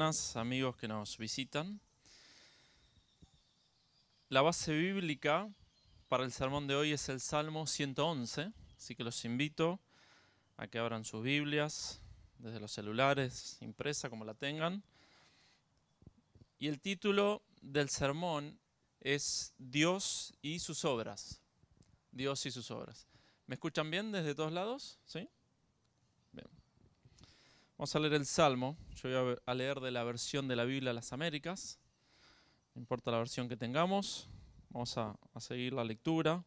amigos que nos visitan. La base bíblica para el sermón de hoy es el Salmo 111, así que los invito a que abran sus Biblias desde los celulares, impresa como la tengan. Y el título del sermón es Dios y sus obras. Dios y sus obras. ¿Me escuchan bien desde todos lados? ¿Sí? Vamos a leer el Salmo. Yo voy a leer de la versión de la Biblia de las Américas. No importa la versión que tengamos. Vamos a, a seguir la lectura.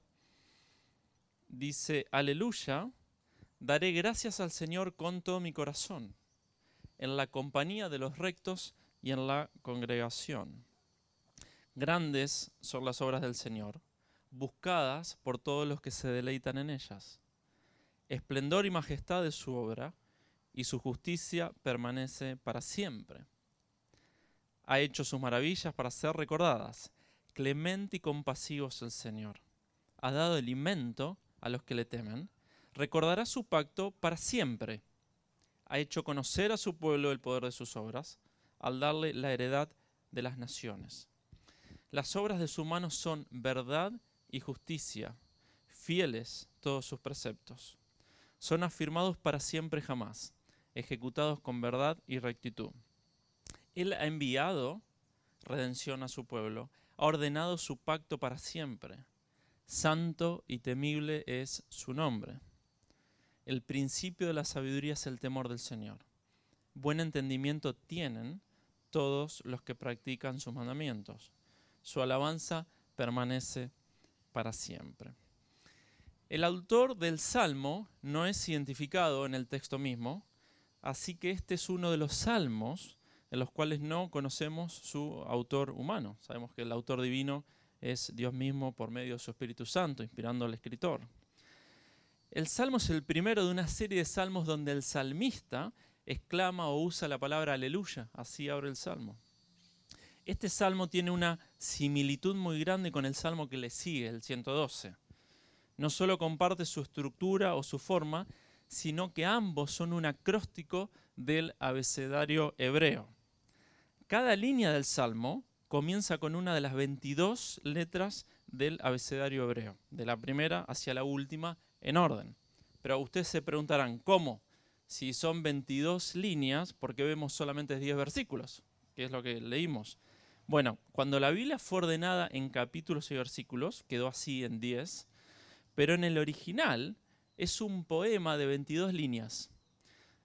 Dice, aleluya, daré gracias al Señor con todo mi corazón, en la compañía de los rectos y en la congregación. Grandes son las obras del Señor, buscadas por todos los que se deleitan en ellas. Esplendor y majestad de su obra y su justicia permanece para siempre. Ha hecho sus maravillas para ser recordadas. Clemente y compasivo es el Señor. Ha dado alimento a los que le temen. Recordará su pacto para siempre. Ha hecho conocer a su pueblo el poder de sus obras, al darle la heredad de las naciones. Las obras de su mano son verdad y justicia, fieles todos sus preceptos. Son afirmados para siempre jamás ejecutados con verdad y rectitud. Él ha enviado redención a su pueblo, ha ordenado su pacto para siempre. Santo y temible es su nombre. El principio de la sabiduría es el temor del Señor. Buen entendimiento tienen todos los que practican sus mandamientos. Su alabanza permanece para siempre. El autor del Salmo no es identificado en el texto mismo, Así que este es uno de los salmos en los cuales no conocemos su autor humano. Sabemos que el autor divino es Dios mismo por medio de su Espíritu Santo, inspirando al escritor. El salmo es el primero de una serie de salmos donde el salmista exclama o usa la palabra aleluya, así abre el salmo. Este salmo tiene una similitud muy grande con el salmo que le sigue, el 112. No solo comparte su estructura o su forma, sino que ambos son un acróstico del abecedario hebreo. Cada línea del Salmo comienza con una de las 22 letras del abecedario hebreo, de la primera hacia la última en orden. Pero ustedes se preguntarán, ¿cómo? Si son 22 líneas, ¿por qué vemos solamente 10 versículos? ¿Qué es lo que leímos? Bueno, cuando la Biblia fue ordenada en capítulos y versículos, quedó así en 10, pero en el original es un poema de 22 líneas,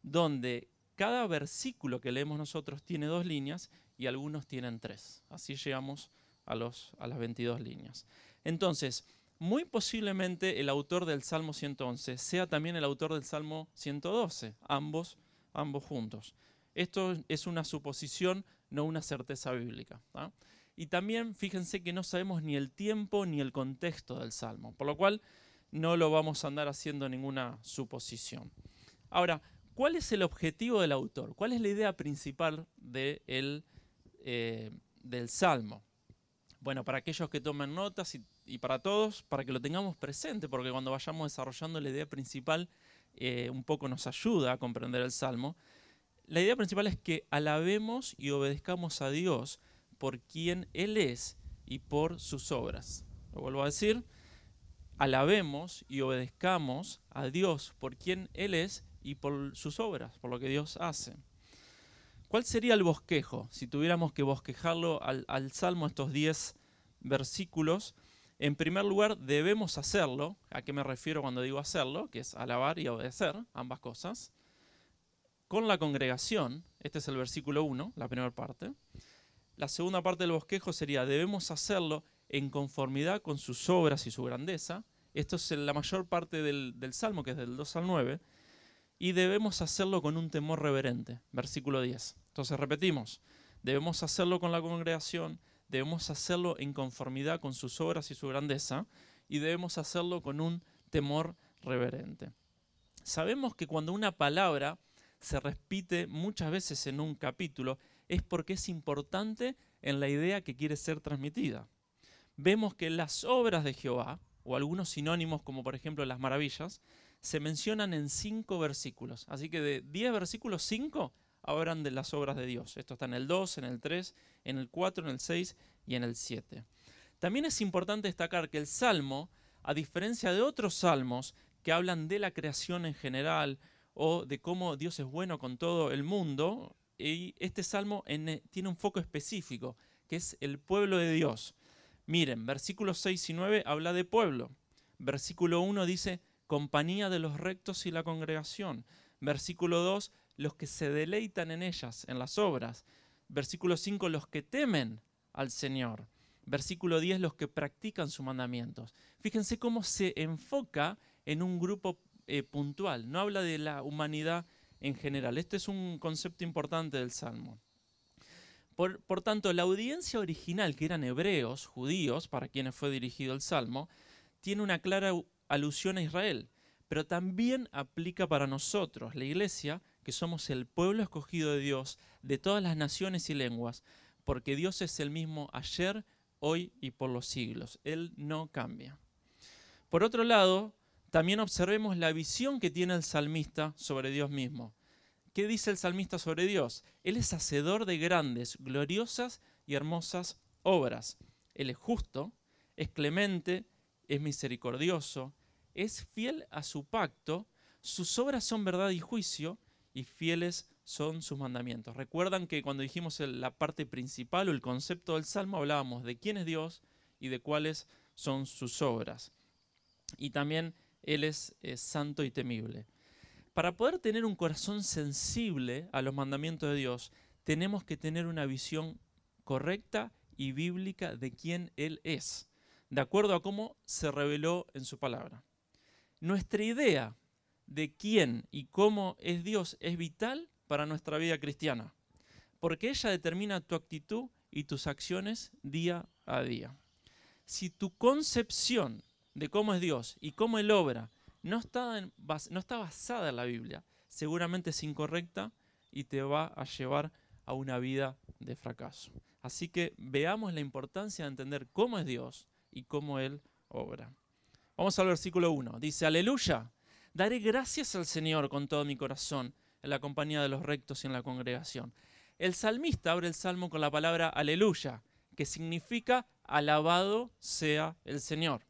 donde cada versículo que leemos nosotros tiene dos líneas y algunos tienen tres. Así llegamos a, las 22 líneas. Entonces, muy posiblemente el autor del Salmo 111 sea también el autor del Salmo 112, ambos, ambos juntos. Esto es una suposición, no una certeza bíblica. Y también fíjense que no sabemos ni el tiempo ni el contexto del Salmo, por lo cual no lo vamos a andar haciendo ninguna suposición. Ahora, ¿cuál es el objetivo del autor? ¿Cuál es la idea principal eh, del Salmo? Bueno, para aquellos que tomen notas y, para todos, para que lo tengamos presente, porque cuando vayamos desarrollando la idea principal, eh, un poco nos ayuda a comprender el Salmo. La idea principal es que alabemos y obedezcamos a Dios por quien Él es y por sus obras. Lo vuelvo a decir, alabemos y obedezcamos a Dios por quien Él es y por sus obras, por lo que Dios hace. ¿Cuál sería el bosquejo si tuviéramos que bosquejarlo al, Salmo estos 10 versículos? En primer lugar, debemos hacerlo. ¿A qué me refiero cuando digo hacerlo? Que es alabar y obedecer, ambas cosas. Con la congregación, este es el versículo 1, la primera parte. La segunda parte del bosquejo sería, debemos hacerlo en conformidad con sus obras y su grandeza. Esto es la mayor parte del, Salmo, que es del 2 al 9. Y debemos hacerlo con un temor reverente. Versículo 10. Entonces repetimos, debemos hacerlo con la congregación, debemos hacerlo en conformidad con sus obras y su grandeza, y debemos hacerlo con un temor reverente. Sabemos que cuando una palabra se repite muchas veces en un capítulo, es porque es importante en la idea que quiere ser transmitida vemos que las obras de Jehová, o algunos sinónimos como por ejemplo las maravillas, se mencionan en cinco versículos. Así que de diez versículos, cinco hablan de las obras de Dios. Esto está en el 2, en el 3, en el 4, en el 6 y en el 7. También es importante destacar que el Salmo, a diferencia de otros salmos que hablan de la creación en general o de cómo Dios es bueno con todo el mundo, este salmo tiene un foco específico, que es el pueblo de Dios. Miren, versículos 6 y 9 habla de pueblo. Versículo 1 dice, compañía de los rectos y la congregación. Versículo 2, los que se deleitan en ellas, en las obras. Versículo 5, los que temen al Señor. Versículo 10, los que practican sus mandamientos. Fíjense cómo se enfoca en un grupo eh, puntual, no habla de la humanidad en general. Este es un concepto importante del Salmo. Por, tanto, la audiencia original, que eran hebreos, judíos, para quienes fue dirigido el Salmo, tiene una clara alusión a Israel, pero también aplica para nosotros, la iglesia, que somos el pueblo escogido de Dios, de todas las naciones y lenguas, porque Dios es el mismo ayer, hoy y por los siglos. Él no cambia. Por otro lado, también observemos la visión que tiene el salmista sobre Dios mismo. ¿Qué dice el salmista sobre Dios? Él es hacedor de grandes, gloriosas y hermosas obras. Él es justo, es clemente, es misericordioso, es fiel a su pacto, sus obras son verdad y juicio, y fieles son sus mandamientos. Recuerdan que cuando dijimos la parte principal o el concepto del Salmo hablábamos de quién es Dios y de cuáles son sus obras. Y también Él es, santo y temible. Para poder tener un corazón sensible a los mandamientos de Dios, tenemos que tener una visión correcta y bíblica de quién Él es de acuerdo a cómo se reveló en su palabra. Nuestra idea de quién y cómo es Dios es vital para nuestra vida cristiana, porque ella determina tu actitud y tus acciones día a día. Si tu concepción de cómo es Dios y cómo Él obra no está, no está basada en la Biblia, seguramente es incorrecta y te va a llevar a una vida de fracaso. Así que veamos la importancia de entender cómo es Dios, y cómo Él obra. Vamos al versículo 1. Dice, aleluya, daré gracias al Señor con todo mi corazón en la compañía de los rectos y en la congregación. El salmista abre el salmo con la palabra aleluya, que significa alabado sea el Señor.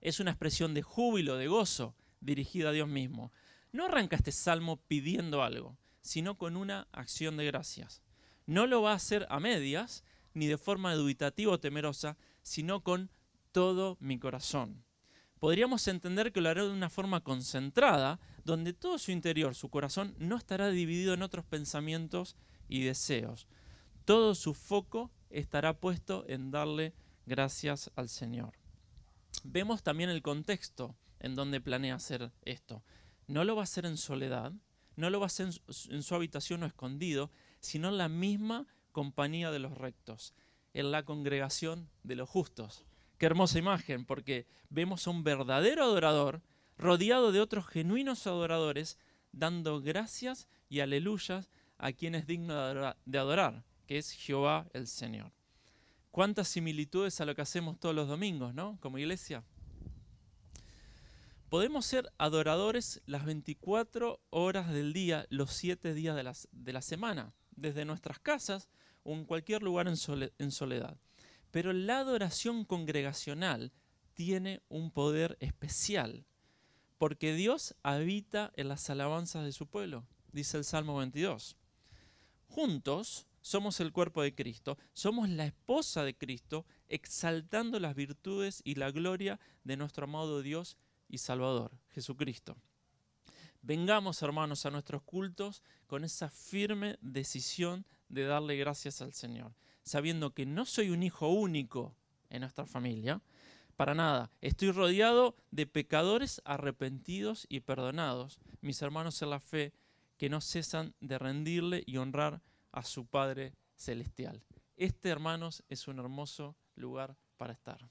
Es una expresión de júbilo, de gozo, dirigida a Dios mismo. No arranca este salmo pidiendo algo, sino con una acción de gracias. No lo va a hacer a medias, ni de forma dubitativa o temerosa, sino con todo mi corazón. Podríamos entender que lo hará de una forma concentrada, donde todo su interior, su corazón, no estará dividido en otros pensamientos y deseos. Todo su foco estará puesto en darle gracias al Señor. Vemos también el contexto en donde planea hacer esto. No lo va a hacer en soledad, no lo va a hacer en su habitación o escondido, sino en la misma compañía de los rectos en la congregación de los justos. Qué hermosa imagen, porque vemos a un verdadero adorador rodeado de otros genuinos adoradores, dando gracias y aleluyas a quien es digno de adorar, que es Jehová el Señor. Cuántas similitudes a lo que hacemos todos los domingos, ¿no? Como iglesia. Podemos ser adoradores las 24 horas del día, los 7 días de la, semana, desde nuestras casas o en cualquier lugar en soledad. Pero la adoración congregacional tiene un poder especial, porque Dios habita en las alabanzas de su pueblo, dice el Salmo 22. Juntos somos el cuerpo de Cristo, somos la esposa de Cristo, exaltando las virtudes y la gloria de nuestro amado Dios y Salvador, Jesucristo. Vengamos, hermanos, a nuestros cultos con esa firme decisión de darle gracias al Señor, sabiendo que no soy un hijo único en nuestra familia, para nada, estoy rodeado de pecadores arrepentidos y perdonados, mis hermanos en la fe, que no cesan de rendirle y honrar a su Padre Celestial. Este, hermanos, es un hermoso lugar para estar.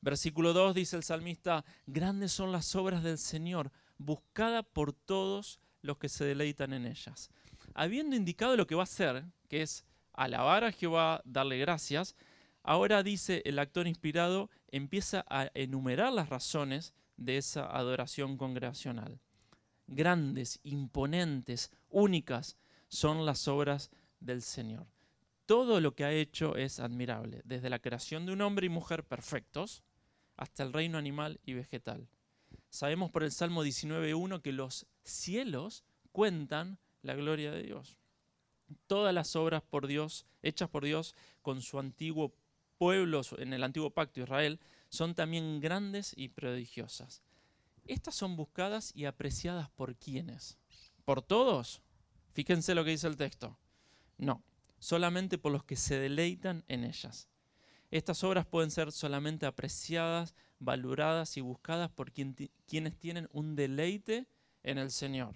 Versículo 2 dice el salmista, grandes son las obras del Señor, buscada por todos los que se deleitan en ellas habiendo indicado lo que va a hacer, que es alabar a Jehová, darle gracias, ahora dice el actor inspirado, empieza a enumerar las razones de esa adoración congregacional. Grandes, imponentes, únicas, son las obras del Señor. Todo lo que ha hecho es admirable, desde la creación de un hombre y mujer perfectos hasta el reino animal y vegetal. Sabemos por el Salmo 19.1 que los cielos cuentan la gloria de Dios. Todas las obras por Dios, hechas por Dios con su antiguo pueblo en el antiguo pacto Israel, son también grandes y prodigiosas. Estas son buscadas y apreciadas por quienes? ¿Por todos? Fíjense lo que dice el texto. No, solamente por los que se deleitan en ellas. Estas obras pueden ser solamente apreciadas, valoradas y buscadas por quienes tienen un deleite en el Señor.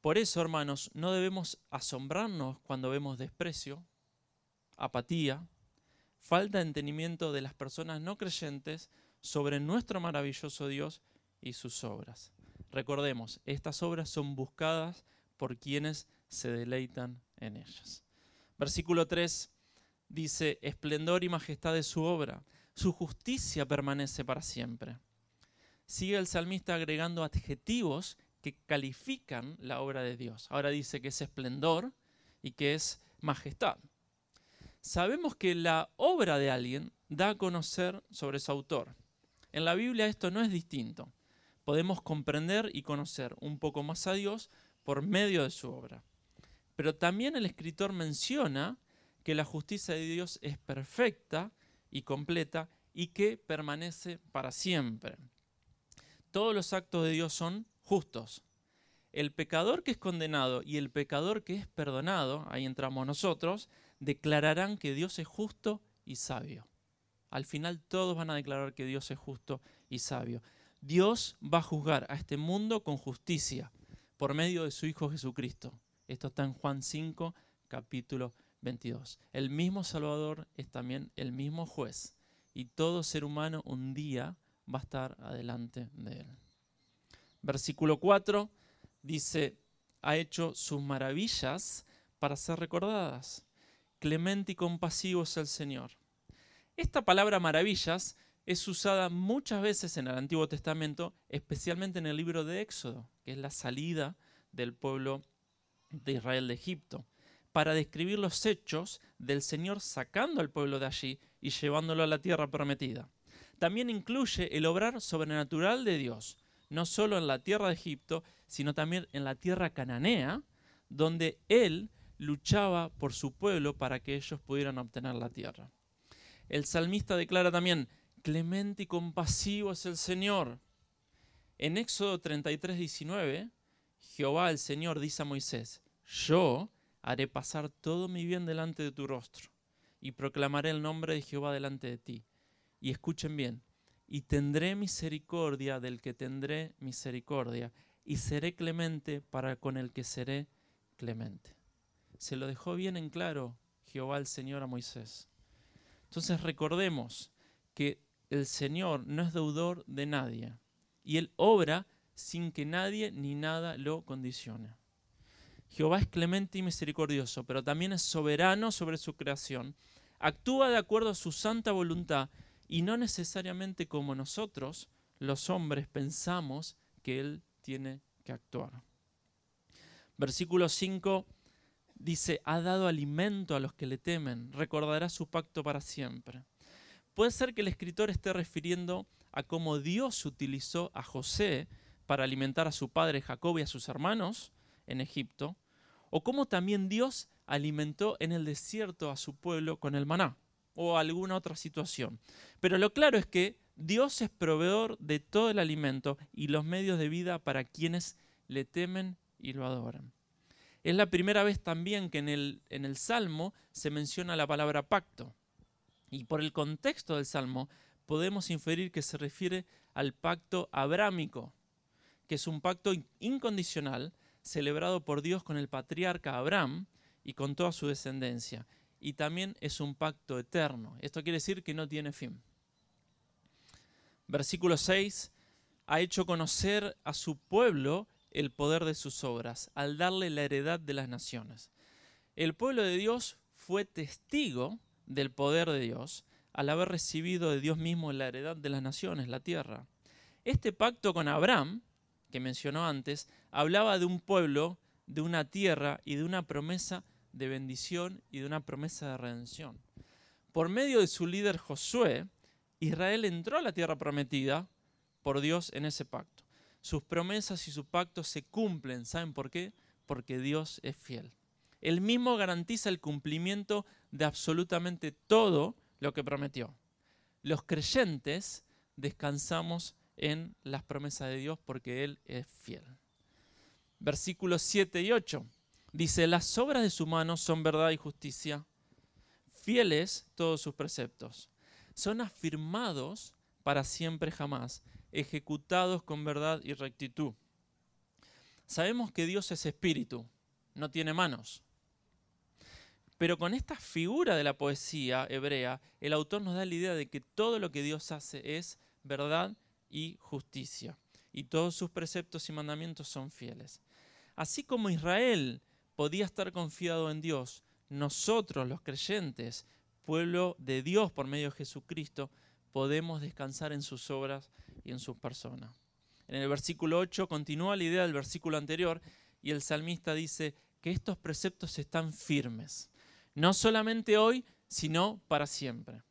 Por eso, hermanos, no debemos asombrarnos cuando vemos desprecio, apatía, falta de entendimiento de las personas no creyentes sobre nuestro maravilloso Dios y sus obras. Recordemos, estas obras son buscadas por quienes se deleitan en ellas. Versículo 3 dice, esplendor y majestad de su obra, su justicia permanece para siempre. Sigue el salmista agregando adjetivos que califican la obra de Dios. Ahora dice que es esplendor y que es majestad. Sabemos que la obra de alguien da a conocer sobre su autor. En la Biblia esto no es distinto. Podemos comprender y conocer un poco más a Dios por medio de su obra. Pero también el escritor menciona que la justicia de Dios es perfecta y completa y que permanece para siempre. Todos los actos de Dios son justos. El pecador que es condenado y el pecador que es perdonado, ahí entramos nosotros, declararán que Dios es justo y sabio. Al final todos van a declarar que Dios es justo y sabio. Dios va a juzgar a este mundo con justicia por medio de su Hijo Jesucristo. Esto está en Juan 5, capítulo 22. El mismo Salvador es también el mismo juez y todo ser humano un día va a estar adelante de él. Versículo 4 dice, ha hecho sus maravillas para ser recordadas. Clemente y compasivo es el Señor. Esta palabra maravillas es usada muchas veces en el Antiguo Testamento, especialmente en el libro de Éxodo, que es la salida del pueblo de Israel de Egipto, para describir los hechos del Señor sacando al pueblo de allí y llevándolo a la tierra prometida. También incluye el obrar sobrenatural de Dios, no solo en la tierra de Egipto, sino también en la tierra cananea, donde Él luchaba por su pueblo para que ellos pudieran obtener la tierra. El salmista declara también, clemente y compasivo es el Señor. En Éxodo 33, 19, Jehová el Señor dice a Moisés, yo haré pasar todo mi bien delante de tu rostro y proclamaré el nombre de Jehová delante de ti. Y escuchen bien, y tendré misericordia del que tendré misericordia, y seré clemente para con el que seré clemente. Se lo dejó bien en claro Jehová el Señor a Moisés. Entonces recordemos que el Señor no es deudor de nadie, y Él obra sin que nadie ni nada lo condicione. Jehová es clemente y misericordioso, pero también es soberano sobre su creación. Actúa de acuerdo a su santa voluntad y no necesariamente como nosotros, los hombres, pensamos que Él tiene que actuar. Versículo 5 dice, ha dado alimento a los que le temen, recordará su pacto para siempre. Puede ser que el escritor esté refiriendo a cómo Dios utilizó a José para alimentar a su padre Jacob y a sus hermanos en Egipto, o cómo también Dios alimentó en el desierto a su pueblo con el maná, o alguna otra situación. Pero lo claro es que Dios es proveedor de todo el alimento y los medios de vida para quienes le temen y lo adoran. Es la primera vez también que en el, en el Salmo se menciona la palabra pacto. Y por el contexto del Salmo podemos inferir que se refiere al pacto abrámico, que es un pacto incondicional celebrado por Dios con el patriarca Abraham y con toda su descendencia. Y también es un pacto eterno. Esto quiere decir que no tiene fin. Versículo 6. Ha hecho conocer a su pueblo el poder de sus obras, al darle la heredad de las naciones. El pueblo de Dios fue testigo del poder de Dios al haber recibido de Dios mismo la heredad de las naciones, la tierra. Este pacto con Abraham que mencionó antes, hablaba de un pueblo de una tierra y de una promesa de bendición y de una promesa de redención. Por medio de su líder Josué, Israel entró a la tierra prometida por Dios en ese pacto. Sus promesas y su pacto se cumplen. ¿Saben por qué? Porque Dios es fiel. Él mismo garantiza el cumplimiento de absolutamente todo lo que prometió. Los creyentes descansamos en las promesas de Dios porque Él es fiel. Versículos 7 y 8. Dice, las obras de su mano son verdad y justicia, fieles todos sus preceptos. Son afirmados para siempre jamás, ejecutados con verdad y rectitud. Sabemos que Dios es espíritu, no tiene manos. Pero con esta figura de la poesía hebrea, el autor nos da la idea de que todo lo que Dios hace es verdad y justicia, y todos sus preceptos y mandamientos son fieles. Así como Israel podía estar confiado en Dios, nosotros los creyentes, pueblo de Dios por medio de Jesucristo, podemos descansar en sus obras y en sus personas. En el versículo 8 continúa la idea del versículo anterior y el salmista dice que estos preceptos están firmes, no solamente hoy, sino para siempre.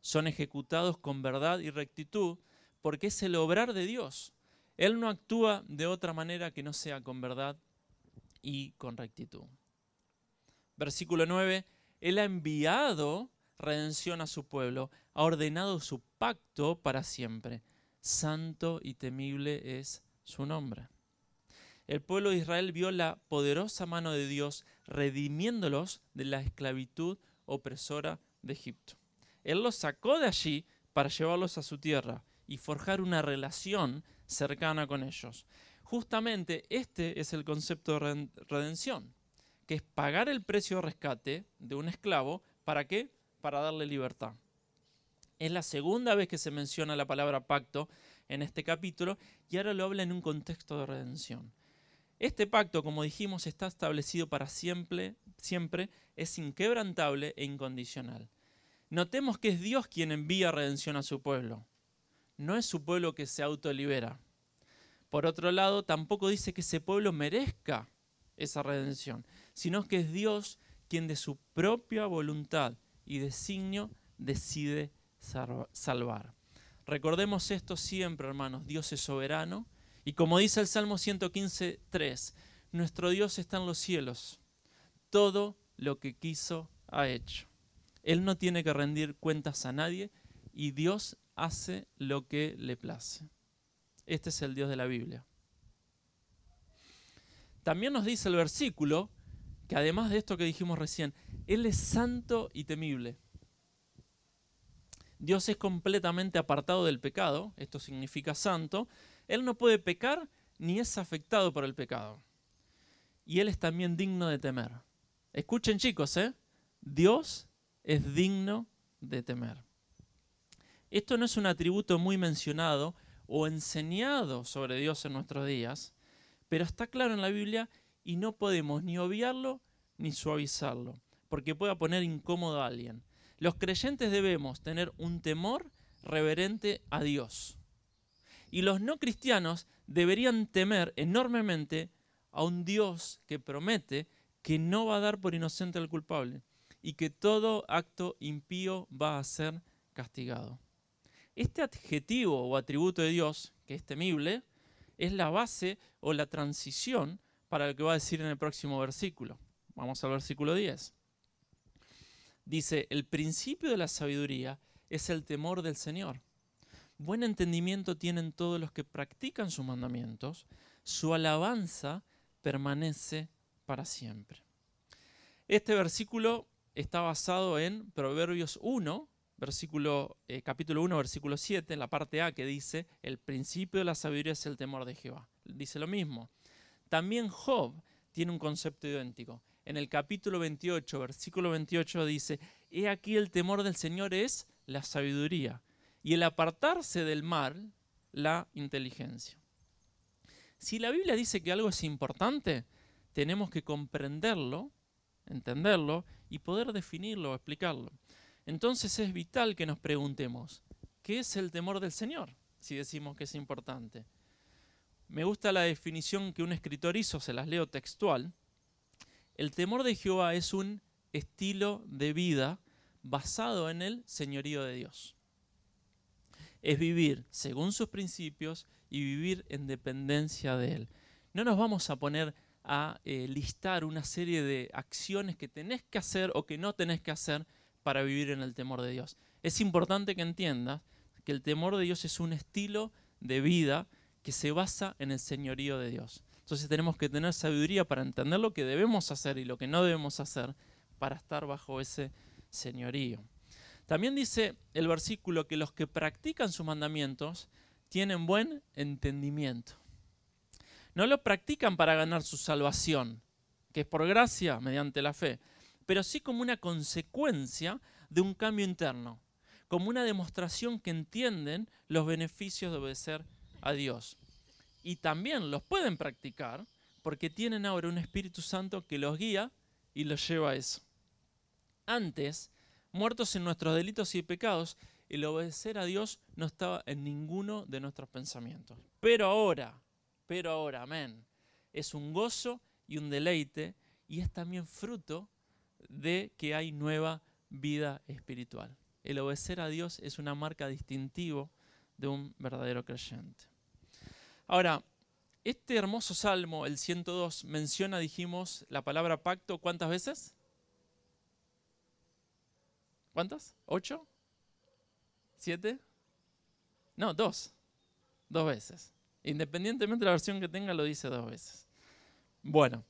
Son ejecutados con verdad y rectitud porque es el obrar de Dios. Él no actúa de otra manera que no sea con verdad y con rectitud. Versículo 9, Él ha enviado redención a su pueblo, ha ordenado su pacto para siempre. Santo y temible es su nombre. El pueblo de Israel vio la poderosa mano de Dios redimiéndolos de la esclavitud opresora de Egipto. Él los sacó de allí para llevarlos a su tierra y forjar una relación cercana con ellos. Justamente este es el concepto de redención, que es pagar el precio de rescate de un esclavo, ¿para qué? Para darle libertad. Es la segunda vez que se menciona la palabra pacto en este capítulo y ahora lo habla en un contexto de redención. Este pacto, como dijimos, está establecido para siempre, siempre, es inquebrantable e incondicional. Notemos que es Dios quien envía redención a su pueblo. No es su pueblo que se autolibera. Por otro lado, tampoco dice que ese pueblo merezca esa redención, sino que es Dios quien de su propia voluntad y designio decide salvar. Recordemos esto siempre, hermanos, Dios es soberano y como dice el Salmo 115.3, nuestro Dios está en los cielos, todo lo que quiso ha hecho. Él no tiene que rendir cuentas a nadie y Dios hace lo que le place. Este es el Dios de la Biblia. También nos dice el versículo que además de esto que dijimos recién, Él es santo y temible. Dios es completamente apartado del pecado, esto significa santo. Él no puede pecar ni es afectado por el pecado. Y Él es también digno de temer. Escuchen chicos, ¿eh? Dios es digno de temer. Esto no es un atributo muy mencionado o enseñado sobre Dios en nuestros días, pero está claro en la Biblia y no podemos ni obviarlo ni suavizarlo, porque pueda poner incómodo a alguien. Los creyentes debemos tener un temor reverente a Dios. Y los no cristianos deberían temer enormemente a un Dios que promete que no va a dar por inocente al culpable y que todo acto impío va a ser castigado. Este adjetivo o atributo de Dios, que es temible, es la base o la transición para lo que va a decir en el próximo versículo. Vamos al versículo 10. Dice, el principio de la sabiduría es el temor del Señor. Buen entendimiento tienen todos los que practican sus mandamientos. Su alabanza permanece para siempre. Este versículo está basado en Proverbios 1, versículo, eh, capítulo 1, versículo 7, en la parte A, que dice, el principio de la sabiduría es el temor de Jehová. Dice lo mismo. También Job tiene un concepto idéntico. En el capítulo 28, versículo 28 dice, he aquí el temor del Señor es la sabiduría y el apartarse del mal, la inteligencia. Si la Biblia dice que algo es importante, tenemos que comprenderlo, entenderlo y poder definirlo explicarlo. Entonces es vital que nos preguntemos, ¿qué es el temor del Señor? Si decimos que es importante. Me gusta la definición que un escritor hizo, se las leo textual, el temor de Jehová es un estilo de vida basado en el señorío de Dios. Es vivir según sus principios y vivir en dependencia de Él. No nos vamos a poner a eh, listar una serie de acciones que tenés que hacer o que no tenés que hacer para vivir en el temor de Dios. Es importante que entiendas que el temor de Dios es un estilo de vida que se basa en el señorío de Dios. Entonces tenemos que tener sabiduría para entender lo que debemos hacer y lo que no debemos hacer para estar bajo ese señorío. También dice el versículo que los que practican sus mandamientos tienen buen entendimiento. No lo practican para ganar su salvación, que es por gracia mediante la fe, pero sí como una consecuencia de un cambio interno, como una demostración que entienden los beneficios de obedecer a Dios. Y también los pueden practicar porque tienen ahora un Espíritu Santo que los guía y los lleva a eso. Antes, muertos en nuestros delitos y pecados, el obedecer a Dios no estaba en ninguno de nuestros pensamientos. Pero ahora, pero ahora, amén, es un gozo y un deleite y es también fruto de que hay nueva vida espiritual. El obedecer a Dios es una marca distintiva de un verdadero creyente. Ahora, este hermoso salmo, el 102, menciona, dijimos, la palabra pacto cuántas veces? ¿Cuántas? ¿Ocho? ¿Siete? No, dos. Dos veces. Independientemente de la versión que tenga, lo dice dos veces. Bueno,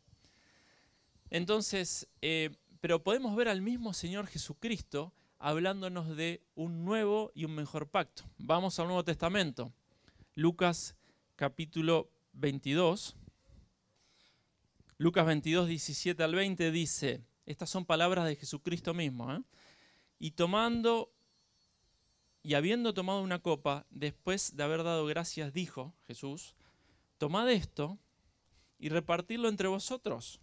entonces, eh, pero podemos ver al mismo Señor Jesucristo hablándonos de un nuevo y un mejor pacto. Vamos al Nuevo Testamento. Lucas capítulo 22. Lucas 22, 17 al 20 dice, estas son palabras de Jesucristo mismo, ¿eh? Y tomando y habiendo tomado una copa, después de haber dado gracias, dijo Jesús, tomad esto y repartidlo entre vosotros,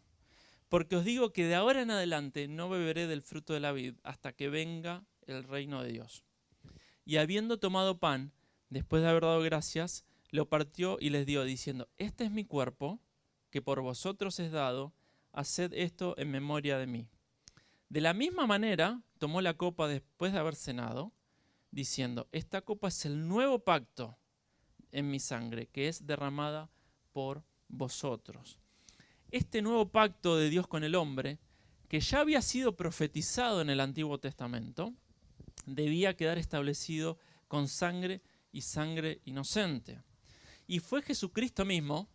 porque os digo que de ahora en adelante no beberé del fruto de la vid hasta que venga el reino de Dios. Y habiendo tomado pan, después de haber dado gracias, lo partió y les dio, diciendo, este es mi cuerpo, que por vosotros es dado, haced esto en memoria de mí. De la misma manera, tomó la copa después de haber cenado, diciendo, esta copa es el nuevo pacto en mi sangre, que es derramada por vosotros. Este nuevo pacto de Dios con el hombre, que ya había sido profetizado en el Antiguo Testamento, debía quedar establecido con sangre y sangre inocente. Y fue Jesucristo mismo,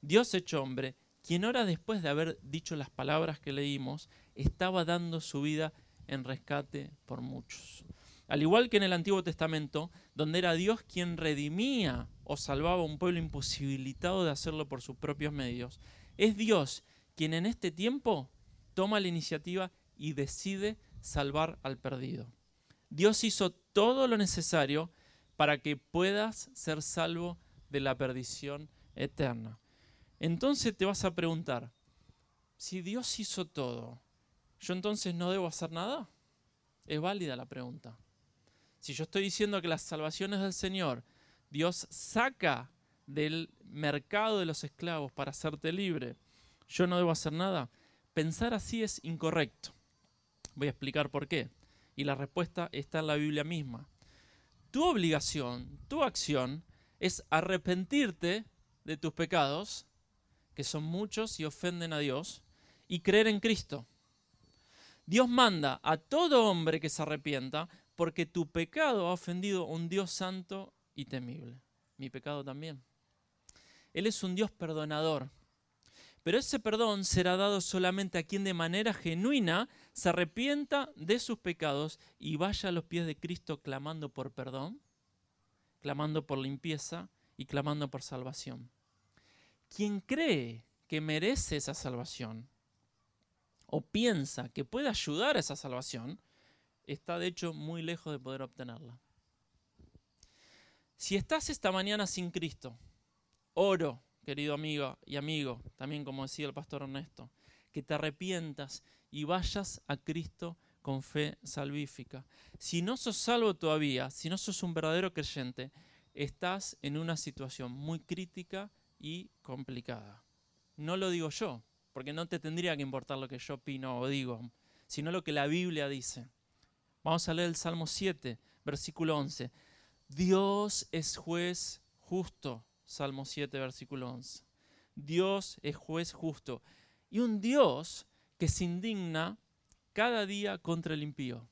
Dios hecho hombre, quien ahora después de haber dicho las palabras que leímos, estaba dando su vida en rescate por muchos. Al igual que en el Antiguo Testamento, donde era Dios quien redimía o salvaba a un pueblo imposibilitado de hacerlo por sus propios medios, es Dios quien en este tiempo toma la iniciativa y decide salvar al perdido. Dios hizo todo lo necesario para que puedas ser salvo de la perdición eterna. Entonces te vas a preguntar, si Dios hizo todo, ¿yo entonces no debo hacer nada? Es válida la pregunta. Si yo estoy diciendo que las salvaciones del Señor, Dios saca del mercado de los esclavos para hacerte libre, yo no debo hacer nada. Pensar así es incorrecto. Voy a explicar por qué. Y la respuesta está en la Biblia misma. Tu obligación, tu acción, es arrepentirte de tus pecados, que son muchos y ofenden a Dios, y creer en Cristo. Dios manda a todo hombre que se arrepienta porque tu pecado ha ofendido a un Dios santo y temible. Mi pecado también. Él es un Dios perdonador. Pero ese perdón será dado solamente a quien de manera genuina se arrepienta de sus pecados y vaya a los pies de Cristo clamando por perdón, clamando por limpieza y clamando por salvación. Quien cree que merece esa salvación o piensa que puede ayudar a esa salvación, está de hecho muy lejos de poder obtenerla. Si estás esta mañana sin Cristo, oro, querido amigo y amigo, también como decía el pastor Ernesto, que te arrepientas y vayas a Cristo con fe salvífica. Si no sos salvo todavía, si no sos un verdadero creyente, estás en una situación muy crítica y complicada. No lo digo yo, porque no te tendría que importar lo que yo opino o digo, sino lo que la Biblia dice. Vamos a leer el Salmo 7, versículo 11. Dios es juez justo, Salmo 7, versículo 11. Dios es juez justo. Y un Dios que se indigna cada día contra el impío.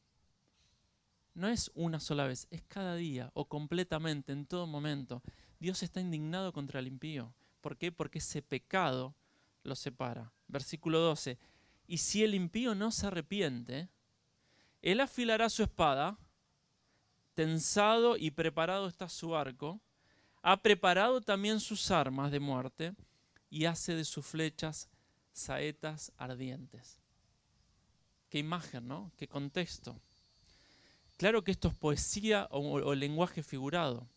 No es una sola vez, es cada día o completamente, en todo momento. Dios está indignado contra el impío. ¿Por qué? Porque ese pecado lo separa. Versículo 12. Y si el impío no se arrepiente, él afilará su espada, tensado y preparado está su arco, ha preparado también sus armas de muerte y hace de sus flechas saetas ardientes. Qué imagen, ¿no? Qué contexto. Claro que esto es poesía o, o lenguaje figurado.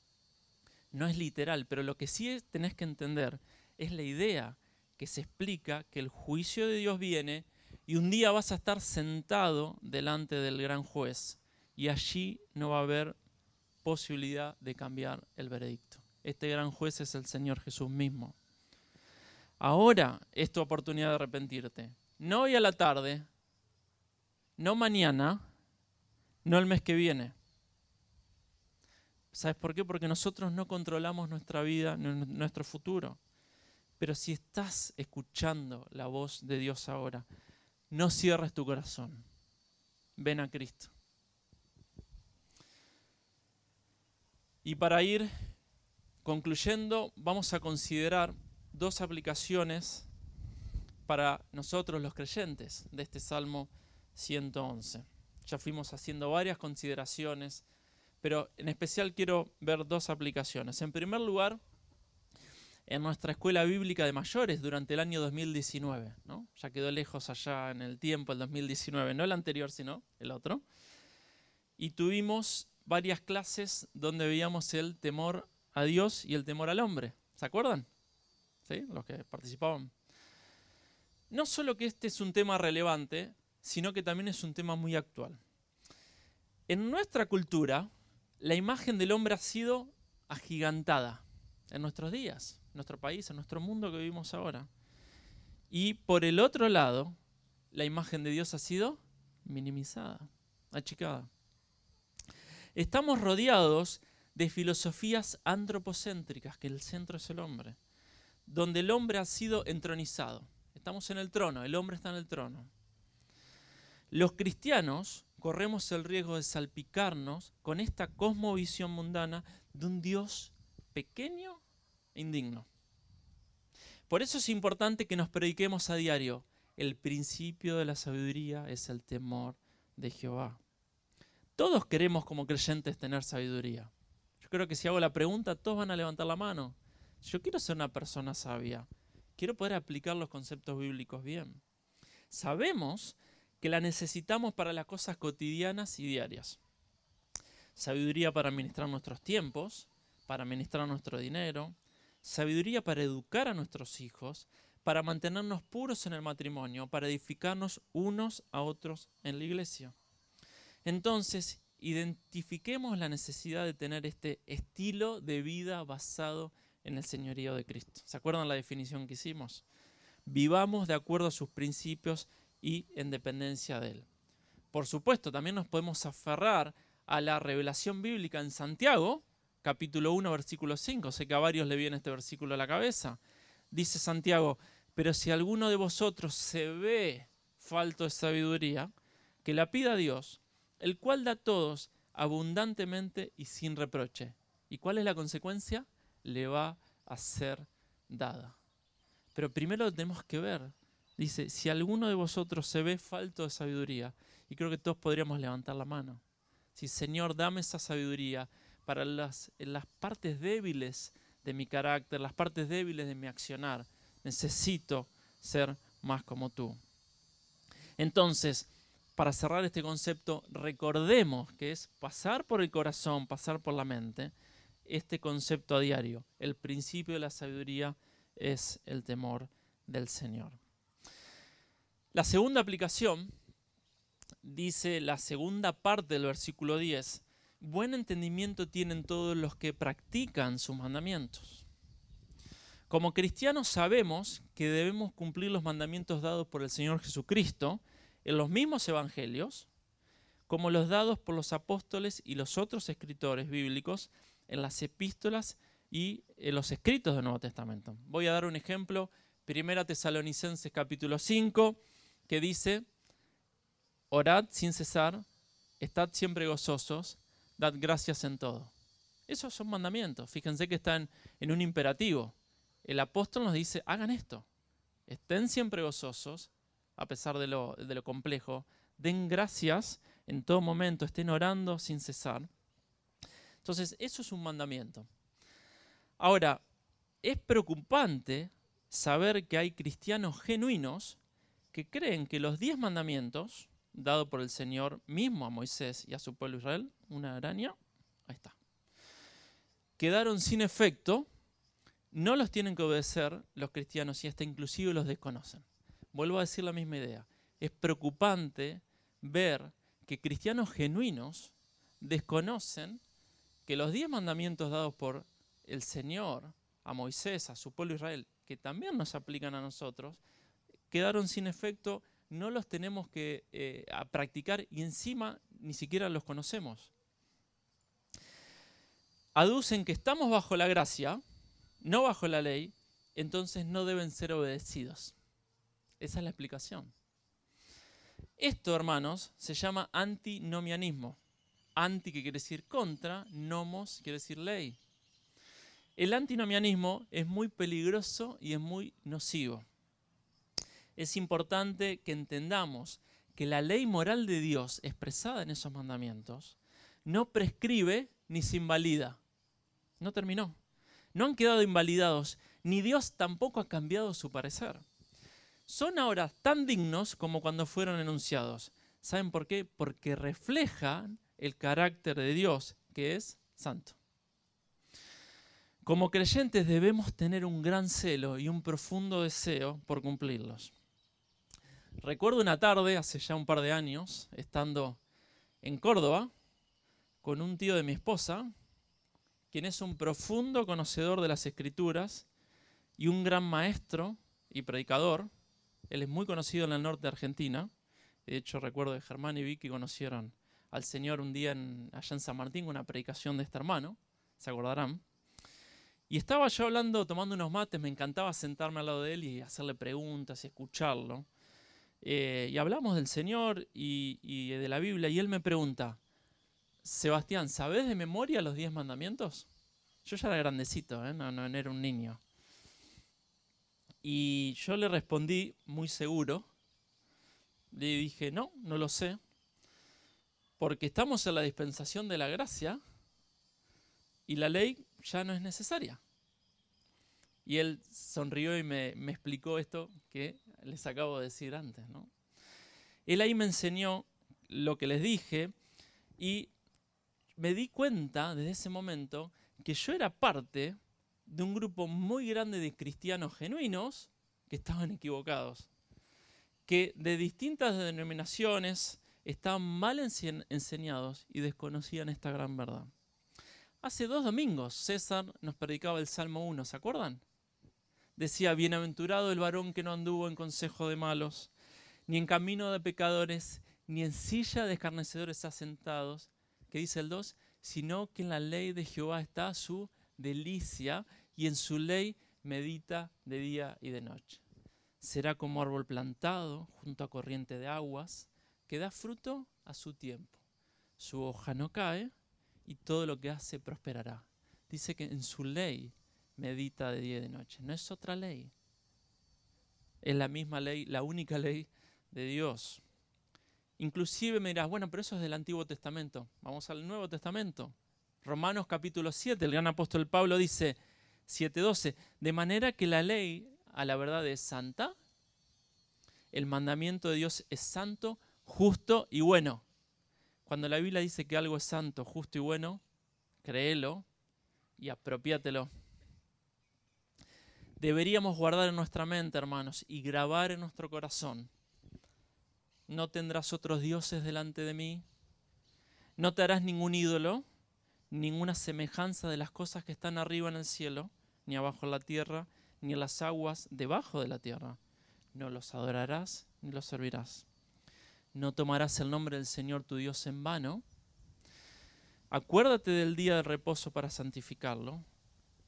No es literal, pero lo que sí tenés que entender es la idea que se explica que el juicio de Dios viene y un día vas a estar sentado delante del gran juez y allí no va a haber posibilidad de cambiar el veredicto. Este gran juez es el Señor Jesús mismo. Ahora es tu oportunidad de arrepentirte. No hoy a la tarde, no mañana, no el mes que viene. ¿Sabes por qué? Porque nosotros no controlamos nuestra vida, nuestro futuro. Pero si estás escuchando la voz de Dios ahora, no cierres tu corazón. Ven a Cristo. Y para ir concluyendo, vamos a considerar dos aplicaciones para nosotros los creyentes de este Salmo 111. Ya fuimos haciendo varias consideraciones, pero en especial quiero ver dos aplicaciones. En primer lugar, en nuestra escuela bíblica de mayores durante el año 2019. ¿no? Ya quedó lejos allá en el tiempo, el 2019, no el anterior, sino el otro. Y tuvimos varias clases donde veíamos el temor a Dios y el temor al hombre. ¿Se acuerdan? Los que participaban. No solo que este es un tema relevante, sino que también es un tema muy actual. En nuestra cultura, la imagen del hombre ha sido agigantada en nuestros días nuestro país, en nuestro mundo que vivimos ahora. Y por el otro lado, la imagen de Dios ha sido minimizada, achicada. Estamos rodeados de filosofías antropocéntricas, que el centro es el hombre, donde el hombre ha sido entronizado. Estamos en el trono, el hombre está en el trono. Los cristianos corremos el riesgo de salpicarnos con esta cosmovisión mundana de un Dios pequeño indigno. Por eso es importante que nos prediquemos a diario. El principio de la sabiduría es el temor de Jehová. Todos queremos como creyentes tener sabiduría. Yo creo que si hago la pregunta, todos van a levantar la mano. Yo quiero ser una persona sabia. Quiero poder aplicar los conceptos bíblicos bien. Sabemos que la necesitamos para las cosas cotidianas y diarias. Sabiduría para administrar nuestros tiempos, para administrar nuestro dinero, sabiduría para educar a nuestros hijos, para mantenernos puros en el matrimonio, para edificarnos unos a otros en la iglesia. Entonces, identifiquemos la necesidad de tener este estilo de vida basado en el señorío de Cristo. ¿Se acuerdan la definición que hicimos? Vivamos de acuerdo a sus principios y en dependencia de Él. Por supuesto, también nos podemos aferrar a la revelación bíblica en Santiago, capítulo 1, versículo 5. Sé que a varios le viene este versículo a la cabeza. Dice Santiago, pero si alguno de vosotros se ve falto de sabiduría, que la pida a Dios, el cual da a todos abundantemente y sin reproche. ¿Y cuál es la consecuencia? Le va a ser dada. Pero primero tenemos que ver. Dice, si alguno de vosotros se ve falto de sabiduría, y creo que todos podríamos levantar la mano. Si Señor, dame esa sabiduría para las, partes débiles de mi carácter, las partes débiles de mi accionar. Necesito ser más como tú. Entonces, para cerrar este concepto, recordemos que es pasar por el corazón, pasar por la mente, este concepto a diario. El principio de la sabiduría es el temor del Señor. La segunda aplicación dice la segunda parte del versículo 10, buen entendimiento tienen todos los que practican sus mandamientos. Como cristianos sabemos que debemos cumplir los mandamientos dados por el Señor Jesucristo en los mismos evangelios, como los dados por los apóstoles y los otros escritores bíblicos en las epístolas y en los escritos del Nuevo Testamento. Voy a dar un ejemplo, Primera Tesalonicenses capítulo 5, que dice, orad sin cesar, estad siempre gozosos, dad gracias en todo. Esos son mandamientos, fíjense que están en un imperativo. El apóstol nos dice, hagan esto, estén siempre gozosos, a pesar de lo, de lo complejo, den gracias en todo momento, estén orando sin cesar. Entonces, eso es un mandamiento. Ahora, es preocupante saber que hay cristianos genuinos que creen que los diez mandamientos, dados por el Señor mismo a Moisés y a su pueblo Israel, una araña, ahí está, quedaron sin efecto, no los tienen que obedecer los cristianos y hasta inclusive los desconocen. Vuelvo a decir la misma idea. Es preocupante ver que cristianos genuinos desconocen que los diez mandamientos dados por el Señor a Moisés, a su pueblo Israel, que también nos aplican a nosotros, quedaron sin efecto, no los tenemos que eh, practicar y encima ni siquiera los conocemos. Aducen que estamos bajo la gracia, no bajo la ley, entonces no deben ser obedecidos. Esa es la explicación. Esto, hermanos, se llama antinomianismo. Anti que quiere decir contra, nomos quiere decir ley. El antinomianismo es muy peligroso y es muy nocivo. Es importante que entendamos que la ley moral de Dios expresada en esos mandamientos no prescribe ni se invalida. No terminó. No han quedado invalidados, ni Dios tampoco ha cambiado su parecer son ahora tan dignos como cuando fueron enunciados. ¿Saben por qué? Porque reflejan el carácter de Dios, que es santo. Como creyentes debemos tener un gran celo y un profundo deseo por cumplirlos. Recuerdo una tarde, hace ya un par de años, estando en Córdoba, con un tío de mi esposa, quien es un profundo conocedor de las escrituras y un gran maestro y predicador, él es muy conocido en el norte de Argentina. De hecho, recuerdo que Germán y Vicky conocieron al Señor un día en, allá en San Martín, una predicación de este hermano, se acordarán. Y estaba yo hablando, tomando unos mates, me encantaba sentarme al lado de él y hacerle preguntas y escucharlo. Eh, y hablamos del Señor y, de la Biblia, y él me pregunta, Sebastián, ¿sabes de memoria los diez mandamientos? Yo ya era grandecito, ¿eh? no, no era un niño. Y yo le respondí muy seguro, le dije, no, no lo sé, porque estamos en la dispensación de la gracia y la ley ya no es necesaria. Y él sonrió y me, explicó esto que les acabo de decir antes. ¿no? Él ahí me enseñó lo que les dije y me di cuenta desde ese momento que yo era parte de un grupo muy grande de cristianos genuinos que estaban equivocados, que de distintas denominaciones estaban mal enseñados y desconocían esta gran verdad. Hace dos domingos César nos predicaba el Salmo 1, ¿se acuerdan? Decía, bienaventurado el varón que no anduvo en consejo de malos, ni en camino de pecadores, ni en silla de escarnecedores asentados, que dice el 2, sino que en la ley de Jehová está su delicia y en su ley medita de día y de noche. Será como árbol plantado junto a corriente de aguas, que da fruto a su tiempo. Su hoja no cae y todo lo que hace prosperará. Dice que en su ley medita de día y de noche. No es otra ley. Es la misma ley, la única ley de Dios. Inclusive me dirás, bueno, pero eso es del Antiguo Testamento. Vamos al Nuevo Testamento. Romanos capítulo 7, el gran apóstol Pablo dice 7.12, de manera que la ley a la verdad es santa, el mandamiento de Dios es santo, justo y bueno. Cuando la Biblia dice que algo es santo, justo y bueno, créelo y apropiátelo. Deberíamos guardar en nuestra mente, hermanos, y grabar en nuestro corazón. No tendrás otros dioses delante de mí. No te harás ningún ídolo ninguna semejanza de las cosas que están arriba en el cielo, ni abajo en la tierra, ni en las aguas debajo de la tierra. No los adorarás ni los servirás. No tomarás el nombre del Señor tu Dios en vano. Acuérdate del día de reposo para santificarlo.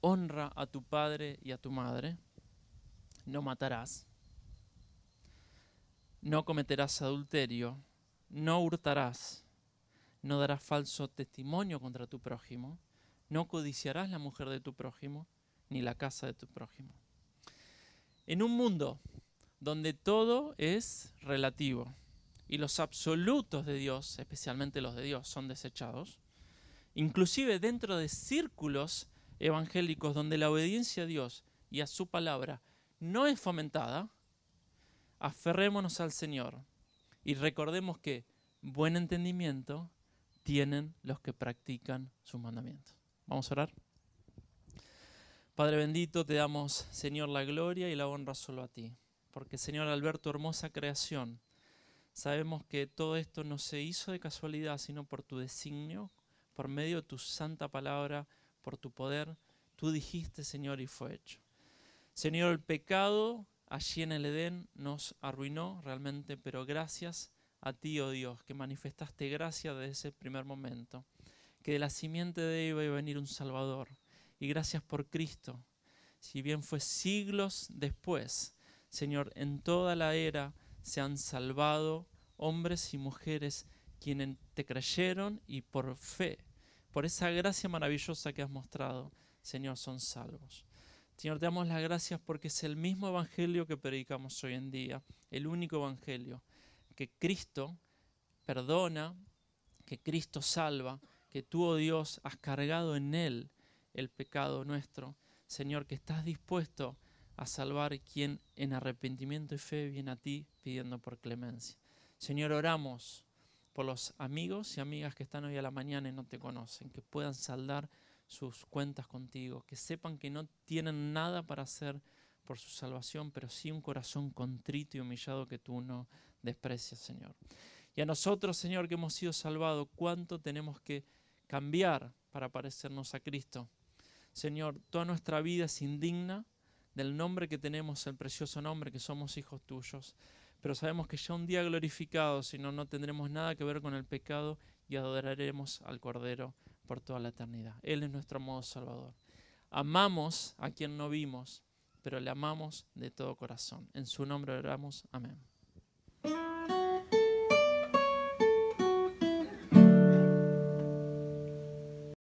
Honra a tu padre y a tu madre. No matarás. No cometerás adulterio. No hurtarás. No darás falso testimonio contra tu prójimo. No codiciarás la mujer de tu prójimo, ni la casa de tu prójimo. En un mundo donde todo es relativo y los absolutos de Dios, especialmente los de Dios, son desechados, inclusive dentro de círculos evangélicos donde la obediencia a Dios y a su palabra no es fomentada, aferrémonos al Señor y recordemos que buen entendimiento tienen los que practican sus mandamientos. Vamos a orar. Padre bendito, te damos, Señor, la gloria y la honra solo a ti. Porque, Señor, al ver tu hermosa creación, sabemos que todo esto no se hizo de casualidad, sino por tu designio, por medio de tu santa palabra, por tu poder. Tú dijiste, Señor, y fue hecho. Señor, el pecado allí en el Edén nos arruinó realmente, pero gracias a ti, oh Dios, que manifestaste gracia desde ese primer momento, que de la simiente de Eva iba a venir un Salvador y gracias por Cristo. Si bien fue siglos después, Señor, en toda la era se han salvado hombres y mujeres quienes te creyeron y por fe, por esa gracia maravillosa que has mostrado, Señor, son salvos. Señor, te damos las gracias porque es el mismo evangelio que predicamos hoy en día, el único evangelio, que Cristo perdona, que Cristo salva, que tú, oh Dios, has cargado en Él el pecado nuestro. Señor, que estás dispuesto a salvar quien en arrepentimiento y fe viene a ti pidiendo por clemencia. Señor, oramos por los amigos y amigas que están hoy a la mañana y no te conocen, que puedan saldar sus cuentas contigo, que sepan que no tienen nada para hacer por su salvación, pero sí un corazón contrito y humillado que tú no desprecias, Señor. Y a nosotros, Señor, que hemos sido salvados, ¿cuánto tenemos que cambiar para parecernos a Cristo? Señor, toda nuestra vida es indigna del nombre que tenemos, el precioso nombre que somos hijos tuyos. Pero sabemos que ya un día glorificado, si no, no tendremos nada que ver con el pecado y adoraremos al Cordero por toda la eternidad. Él es nuestro modo salvador. Amamos a quien no vimos, pero le amamos de todo corazón. En su nombre oramos. Amén.